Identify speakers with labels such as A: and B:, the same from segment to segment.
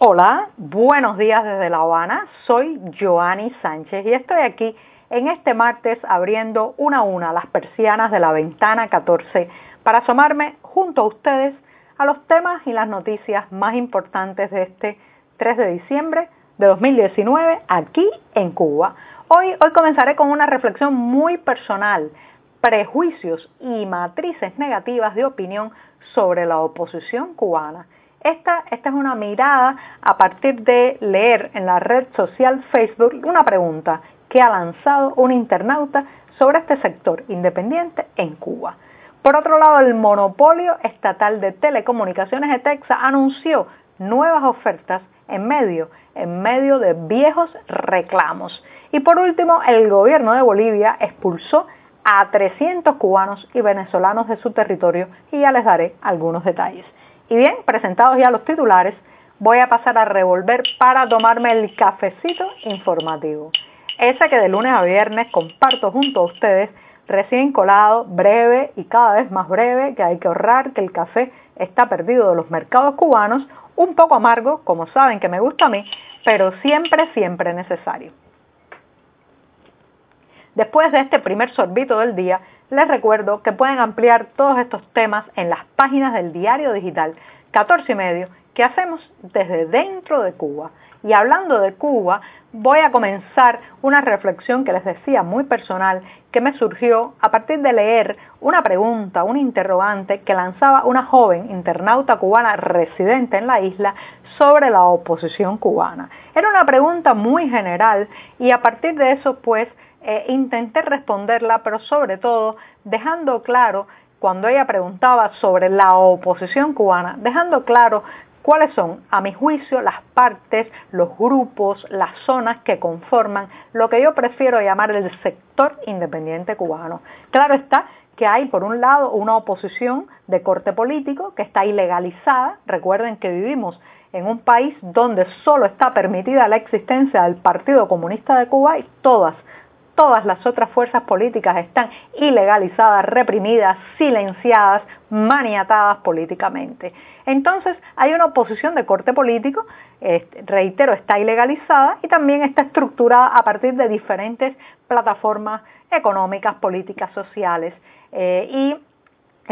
A: Hola, buenos días desde La Habana. Soy Joanny Sánchez y estoy aquí en este martes abriendo una a una las persianas de la ventana 14 para asomarme junto a ustedes a los temas y las noticias más importantes de este 3 de diciembre de 2019 aquí en Cuba. Hoy, hoy comenzaré con una reflexión muy personal, prejuicios y matrices negativas de opinión sobre la oposición cubana. Esta, es una mirada a partir de leer en la red social Facebook una pregunta que ha lanzado un internauta sobre este sector independiente en Cuba. Por otro lado, el monopolio estatal de telecomunicaciones de Texas anunció nuevas ofertas en medio, en medio de viejos reclamos. Y por último, el gobierno de Bolivia expulsó a 300 cubanos y venezolanos de su territorio y ya les daré algunos detalles. Y bien, presentados ya los titulares, voy a pasar a revolver para tomarme el cafecito informativo. Ese que de lunes a viernes comparto junto a ustedes, recién colado, breve y cada vez más breve, que hay que ahorrar, que el café está perdido de los mercados cubanos, un poco amargo, como saben que me gusta a mí, pero siempre, siempre necesario. Después de este primer sorbito del día, les recuerdo que pueden ampliar todos estos temas en las páginas del diario digital 14 y medio que hacemos desde dentro de Cuba. Y hablando de Cuba, voy a comenzar una reflexión que les decía muy personal que me surgió a partir de leer una pregunta, un interrogante que lanzaba una joven internauta cubana residente en la isla sobre la oposición cubana. Era una pregunta muy general y a partir de eso pues eh, intenté responderla, pero sobre todo dejando claro, cuando ella preguntaba sobre la oposición cubana, dejando claro cuáles son, a mi juicio, las partes, los grupos, las zonas que conforman lo que yo prefiero llamar el sector independiente cubano. Claro está que hay, por un lado, una oposición de corte político que está ilegalizada. Recuerden que vivimos en un país donde solo está permitida la existencia del Partido Comunista de Cuba y todas todas las otras fuerzas políticas están ilegalizadas, reprimidas, silenciadas, maniatadas políticamente. Entonces hay una oposición de corte político, reitero, está ilegalizada y también está estructurada a partir de diferentes plataformas económicas, políticas, sociales eh, y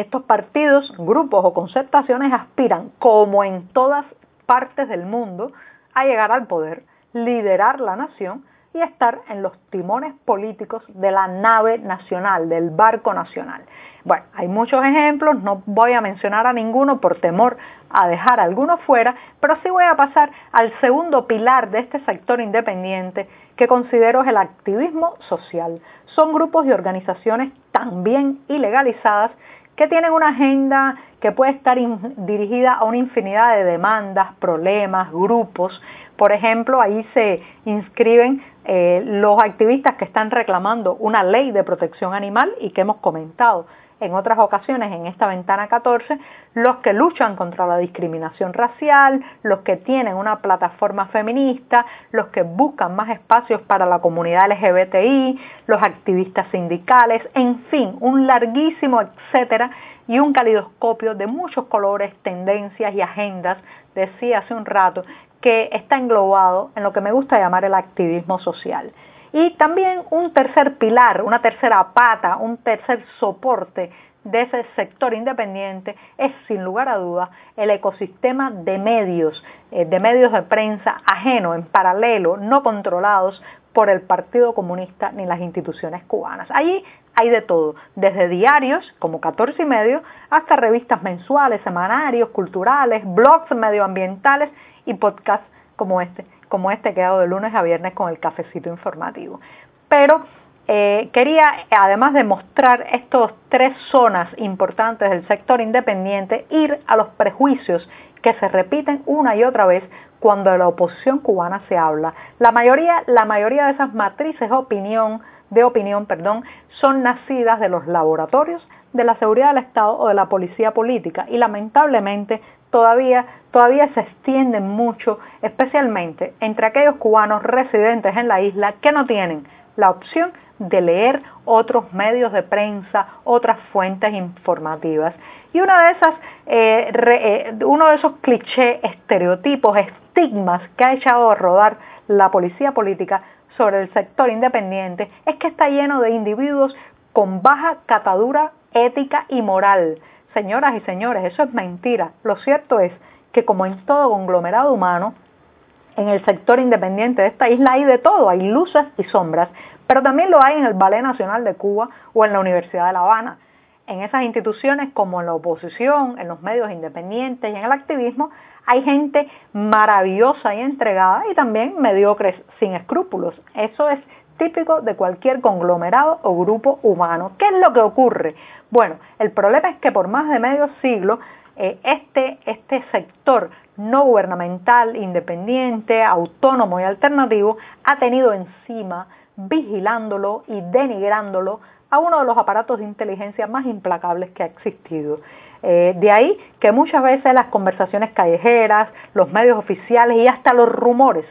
A: estos partidos, grupos o concertaciones aspiran, como en todas partes del mundo, a llegar al poder, liderar la nación, y estar en los timones políticos de la nave nacional, del barco nacional. Bueno, hay muchos ejemplos, no voy a mencionar a ninguno por temor a dejar alguno fuera, pero sí voy a pasar al segundo pilar de este sector independiente que considero es el activismo social. Son grupos y organizaciones también ilegalizadas que tienen una agenda que puede estar dirigida a una infinidad de demandas, problemas, grupos. Por ejemplo, ahí se inscriben eh, los activistas que están reclamando una ley de protección animal y que hemos comentado en otras ocasiones en esta ventana 14, los que luchan contra la discriminación racial, los que tienen una plataforma feminista, los que buscan más espacios para la comunidad LGBTI, los activistas sindicales, en fin, un larguísimo etcétera y un calidoscopio de muchos colores, tendencias y agendas, decía hace un rato, que está englobado en lo que me gusta llamar el activismo social. Y también un tercer pilar, una tercera pata, un tercer soporte de ese sector independiente es sin lugar a dudas el ecosistema de medios, eh, de medios de prensa ajeno, en paralelo, no controlados por el Partido Comunista ni las instituciones cubanas. Allí hay de todo, desde diarios como 14 y medio hasta revistas mensuales, semanarios, culturales, blogs medioambientales y podcasts como este, como este que hago de lunes a viernes con el cafecito informativo. Pero eh, quería, además de mostrar estas tres zonas importantes del sector independiente, ir a los prejuicios que se repiten una y otra vez cuando de la oposición cubana se habla. La mayoría, la mayoría de esas matrices de opinión, de opinión, perdón, son nacidas de los laboratorios de la seguridad del Estado o de la policía política y lamentablemente todavía, todavía se extienden mucho, especialmente entre aquellos cubanos residentes en la isla que no tienen la opción de leer otros medios de prensa, otras fuentes informativas. Y una de esas, eh, eh, uno de esos clichés, estereotipos que ha echado a rodar la policía política sobre el sector independiente es que está lleno de individuos con baja catadura ética y moral. Señoras y señores, eso es mentira. Lo cierto es que como en todo conglomerado humano, en el sector independiente de esta isla hay de todo, hay luces y sombras, pero también lo hay en el Ballet Nacional de Cuba o en la Universidad de La Habana. En esas instituciones como en la oposición, en los medios independientes y en el activismo, hay gente maravillosa y entregada y también mediocres sin escrúpulos. Eso es típico de cualquier conglomerado o grupo humano. ¿Qué es lo que ocurre? Bueno, el problema es que por más de medio siglo eh, este, este sector no gubernamental, independiente, autónomo y alternativo ha tenido encima, vigilándolo y denigrándolo a uno de los aparatos de inteligencia más implacables que ha existido. Eh, de ahí que muchas veces las conversaciones callejeras, los medios oficiales y hasta los rumores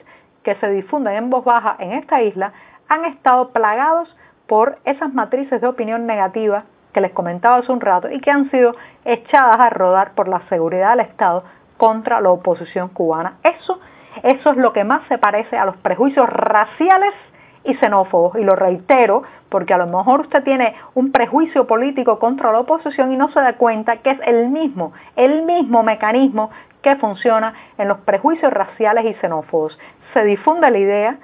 A: que se difunden en voz baja en esta isla han estado plagados por esas matrices de opinión negativa que les comentaba hace un rato y que han sido echadas a rodar por la seguridad del Estado contra la oposición cubana. Eso, eso es lo que más se parece a los prejuicios raciales y xenófobos. Y lo reitero porque a lo mejor usted tiene un prejuicio político contra la oposición y no se da cuenta que es el mismo, el mismo mecanismo que funciona en los prejuicios raciales y xenófobos. Se difunde la idea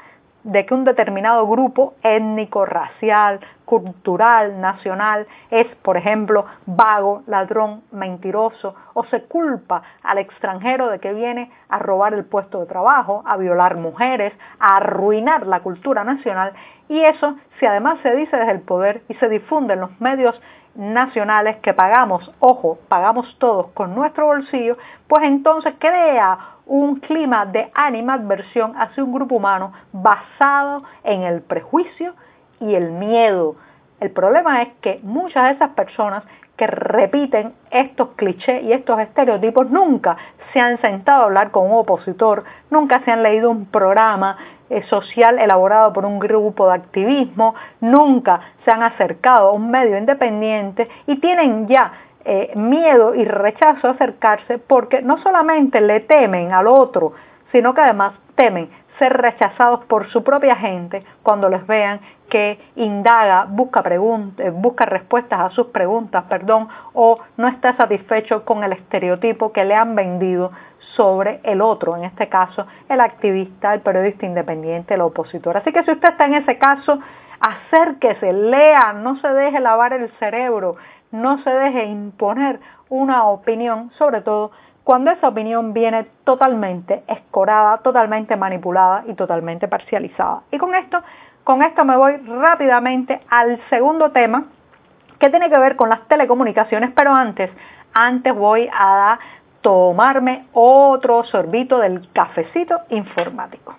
A: de que un determinado grupo étnico, racial, cultural, nacional es, por ejemplo, vago, ladrón, mentiroso, o se culpa al extranjero de que viene a robar el puesto de trabajo, a violar mujeres, a arruinar la cultura nacional, y eso, si además se dice desde el poder y se difunde en los medios nacionales que pagamos, ojo, pagamos todos con nuestro bolsillo, pues entonces crea un clima de animadversión hacia un grupo humano basado en el prejuicio y el miedo. El problema es que muchas de esas personas que repiten estos clichés y estos estereotipos nunca se han sentado a hablar con un opositor, nunca se han leído un programa eh, social elaborado por un grupo de activismo, nunca se han acercado a un medio independiente y tienen ya eh, miedo y rechazo a acercarse porque no solamente le temen al otro, sino que además temen ser rechazados por su propia gente cuando les vean que indaga, busca, eh, busca respuestas a sus preguntas, perdón, o no está satisfecho con el estereotipo que le han vendido sobre el otro, en este caso el activista, el periodista independiente, el opositor. Así que si usted está en ese caso, acérquese, lea, no se deje lavar el cerebro, no se deje imponer una opinión, sobre todo cuando esa opinión viene totalmente escorada, totalmente manipulada y totalmente parcializada. Y con esto, con esto me voy rápidamente al segundo tema que tiene que ver con las telecomunicaciones, pero antes, antes voy a tomarme otro sorbito del cafecito informático.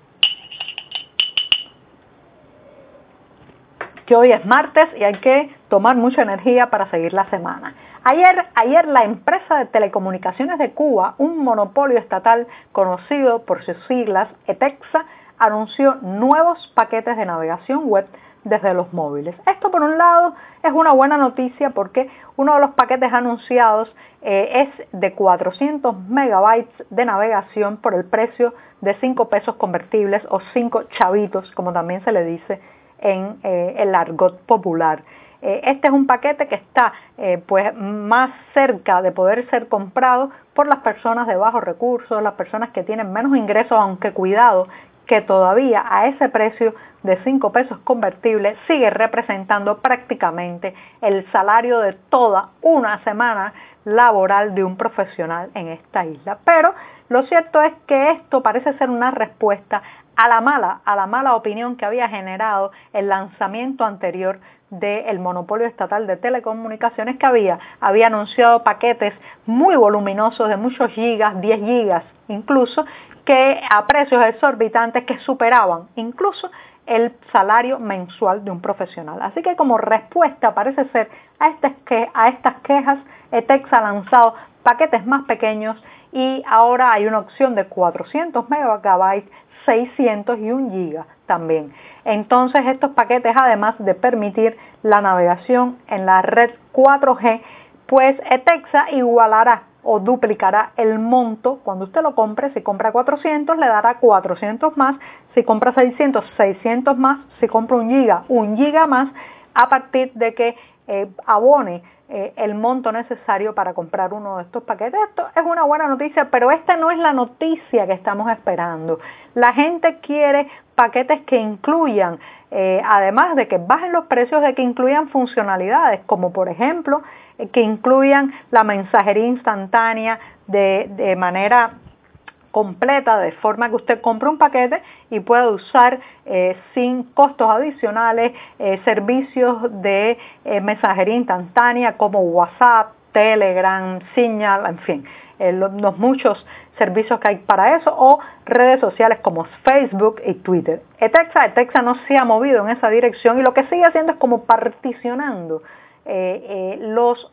A: Que hoy es martes y hay que tomar mucha energía para seguir la semana. Ayer, ayer la empresa de telecomunicaciones de Cuba, un monopolio estatal conocido por sus siglas ETEXA, anunció nuevos paquetes de navegación web desde los móviles. Esto por un lado es una buena noticia porque uno de los paquetes anunciados eh, es de 400 megabytes de navegación por el precio de 5 pesos convertibles o 5 chavitos, como también se le dice en eh, el argot popular. Eh, este es un paquete que está pues más cerca de poder ser comprado por las personas de bajos recursos, las personas que tienen menos ingresos, aunque cuidado que todavía a ese precio de 5 pesos convertibles sigue representando prácticamente el salario de toda una semana laboral de un profesional en esta isla. Pero lo cierto es que esto parece ser una respuesta a la mala, a la mala opinión que había generado el lanzamiento anterior del monopolio estatal de telecomunicaciones que había, había anunciado paquetes muy voluminosos de muchos gigas, 10 gigas incluso, que a precios exorbitantes que superaban incluso el salario mensual de un profesional. Así que como respuesta parece ser a estas, quejas, ETEX ha lanzado paquetes más pequeños y ahora hay una opción de 400 megabytes, 600 y 1 giga también. Entonces estos paquetes además de permitir la navegación en la red 4G, pues ETEXA igualará o duplicará el monto cuando usted lo compre. Si compra 400 le dará 400 más, si compra 600, 600 más, si compra un giga, un giga más, a partir de que eh, abone eh, el monto necesario para comprar uno de estos paquetes. Esto es una buena noticia, pero esta no es la noticia que estamos esperando. La gente quiere paquetes que incluyan, eh, además de que bajen los precios, de que incluyan funcionalidades, como por ejemplo, eh, que incluyan la mensajería instantánea de, manera completa de forma que usted compre un paquete y pueda usar eh, sin costos adicionales servicios de mensajería instantánea como WhatsApp, Telegram, Signal, en fin, los, muchos servicios que hay para eso o redes sociales como Facebook y Twitter. Etexa, Etexa no se ha movido en esa dirección y lo que sigue haciendo es como particionando los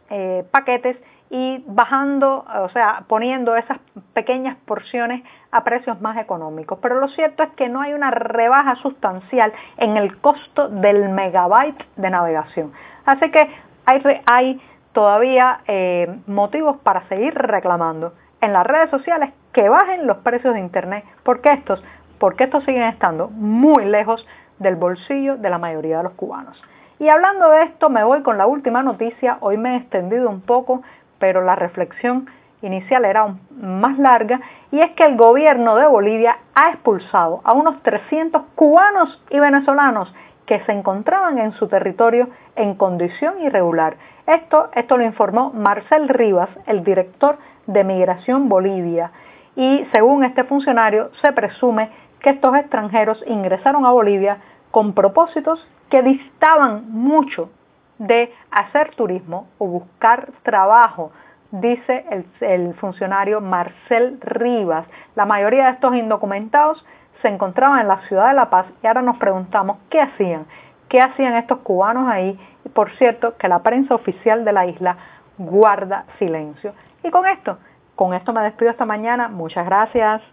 A: paquetes y bajando, o sea, poniendo esas pequeñas porciones a precios más económicos. Pero lo cierto es que no hay una rebaja sustancial en el costo del megabyte de navegación. Así que hay, hay todavía eh, motivos para seguir reclamando en las redes sociales que bajen los precios de Internet, porque estos, porque estos siguen estando muy lejos del bolsillo de la mayoría de los cubanos. Y hablando de esto, me voy con la última noticia. Hoy me he extendido un poco pero la reflexión inicial era más larga, y es que el gobierno de Bolivia ha expulsado a unos 300 cubanos y venezolanos que se encontraban en su territorio en condición irregular. Esto, esto lo informó Marcel Rivas, el director de Migración Bolivia, y según este funcionario se presume que estos extranjeros ingresaron a Bolivia con propósitos que distaban mucho de hacer turismo o buscar trabajo, dice el, funcionario Marcel Rivas. La mayoría de estos indocumentados se encontraban en la ciudad de La Paz y ahora nos preguntamos qué hacían, qué hacían estos cubanos ahí. Y por cierto, que la prensa oficial de la isla guarda silencio. Y con esto, con esto me despido esta mañana. Muchas gracias.